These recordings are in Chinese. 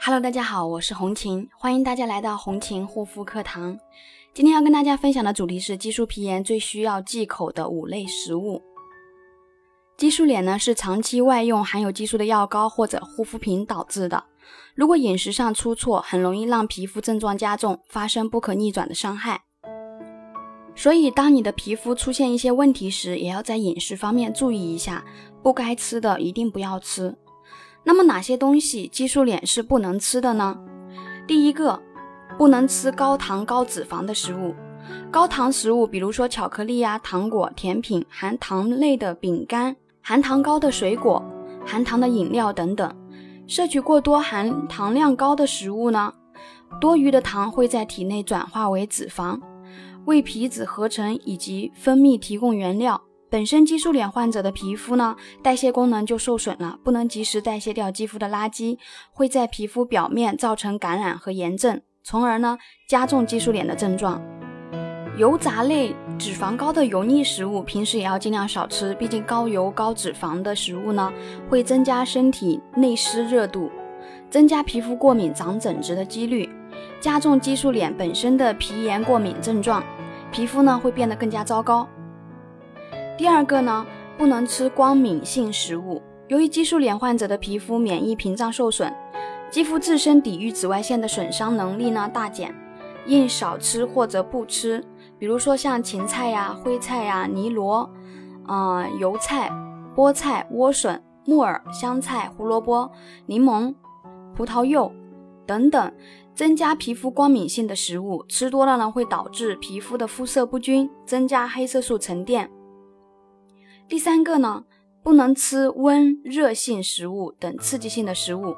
Hello，大家好，我是红琴，欢迎大家来到红琴护肤课堂。今天要跟大家分享的主题是激素皮炎最需要忌口的五类食物。激素脸呢是长期外用含有激素的药膏或者护肤品导致的，如果饮食上出错，很容易让皮肤症状加重，发生不可逆转的伤害。所以，当你的皮肤出现一些问题时，也要在饮食方面注意一下，不该吃的一定不要吃。那么哪些东西激素脸是不能吃的呢？第一个，不能吃高糖高脂肪的食物。高糖食物，比如说巧克力呀、糖果、甜品、含糖类的饼干、含糖高的水果、含糖的饮料等等。摄取过多含糖量高的食物呢，多余的糖会在体内转化为脂肪，为皮脂合成以及分泌提供原料。本身激素脸患者的皮肤呢，代谢功能就受损了，不能及时代谢掉肌肤的垃圾，会在皮肤表面造成感染和炎症，从而呢加重激素脸的症状。油炸类、脂肪高的油腻食物，平时也要尽量少吃，毕竟高油高脂肪的食物呢，会增加身体内湿热度，增加皮肤过敏长疹子的几率，加重激素脸本身的皮炎过敏症状，皮肤呢会变得更加糟糕。第二个呢，不能吃光敏性食物。由于激素脸患者的皮肤免疫屏障受损，肌肤自身抵御紫外线的损伤能力呢大减，应少吃或者不吃。比如说像芹菜呀、灰菜呀、泥螺，啊油菜、菠菜、莴笋、木耳、香菜、胡萝卜、柠檬、葡萄柚等等，增加皮肤光敏性的食物，吃多了呢会导致皮肤的肤色不均，增加黑色素沉淀。第三个呢，不能吃温热性食物等刺激性的食物，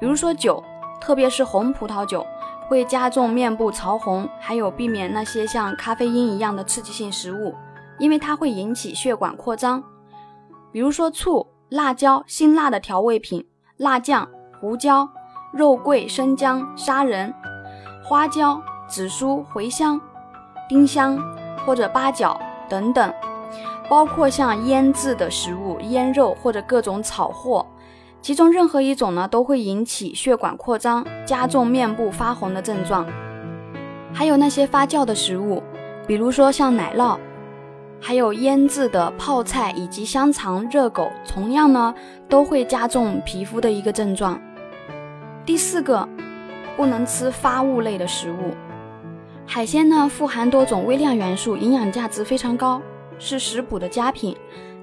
比如说酒，特别是红葡萄酒，会加重面部潮红，还有避免那些像咖啡因一样的刺激性食物，因为它会引起血管扩张。比如说醋、辣椒、辛辣的调味品、辣酱、胡椒、肉桂、生姜、砂仁、花椒、紫苏、茴香、丁香或者八角等等。包括像腌制的食物、腌肉或者各种炒货，其中任何一种呢都会引起血管扩张，加重面部发红的症状。还有那些发酵的食物，比如说像奶酪，还有腌制的泡菜以及香肠、热狗，同样呢都会加重皮肤的一个症状。第四个，不能吃发物类的食物。海鲜呢富含多种微量元素，营养价值非常高。是食补的佳品，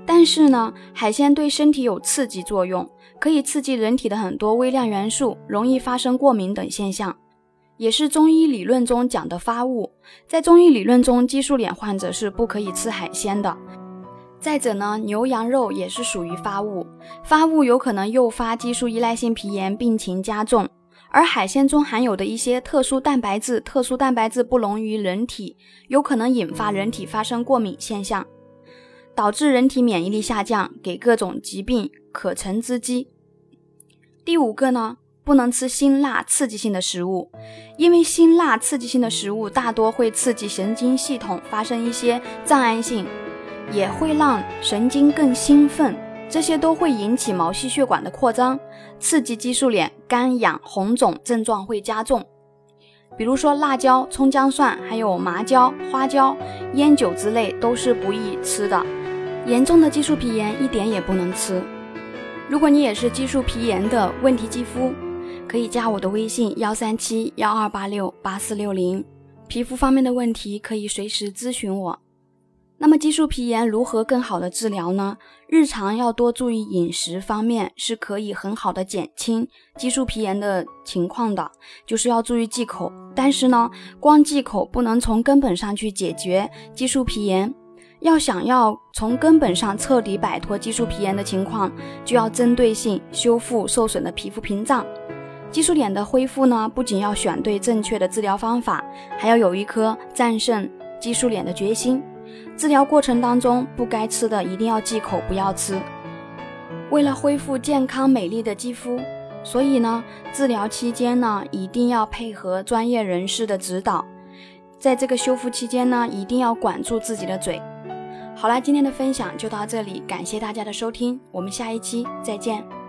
但是呢，海鲜对身体有刺激作用，可以刺激人体的很多微量元素，容易发生过敏等现象，也是中医理论中讲的发物。在中医理论中，激素脸患者是不可以吃海鲜的。再者呢，牛羊肉也是属于发物，发物有可能诱发激素依赖性皮炎，病情加重。而海鲜中含有的一些特殊蛋白质，特殊蛋白质不溶于人体，有可能引发人体发生过敏现象，导致人体免疫力下降，给各种疾病可乘之机。第五个呢，不能吃辛辣刺激性的食物，因为辛辣刺激性的食物大多会刺激神经系统发生一些障碍性，也会让神经更兴奋。这些都会引起毛细血管的扩张，刺激激素脸干痒红肿症状会加重。比如说辣椒、葱姜蒜，还有麻椒、花椒、烟酒之类都是不宜吃的。严重的激素皮炎一点也不能吃。如果你也是激素皮炎的问题肌肤，可以加我的微信幺三七幺二八六八四六零，皮肤方面的问题可以随时咨询我。那么激素皮炎如何更好的治疗呢？日常要多注意饮食方面，是可以很好的减轻激素皮炎的情况的。就是要注意忌口，但是呢，光忌口不能从根本上去解决激素皮炎。要想要从根本上彻底摆脱激素皮炎的情况，就要针对性修复受损的皮肤屏障。激素脸的恢复呢，不仅要选对正确的治疗方法，还要有一颗战胜激素脸的决心。治疗过程当中，不该吃的一定要忌口，不要吃。为了恢复健康美丽的肌肤，所以呢，治疗期间呢，一定要配合专业人士的指导。在这个修复期间呢，一定要管住自己的嘴。好了，今天的分享就到这里，感谢大家的收听，我们下一期再见。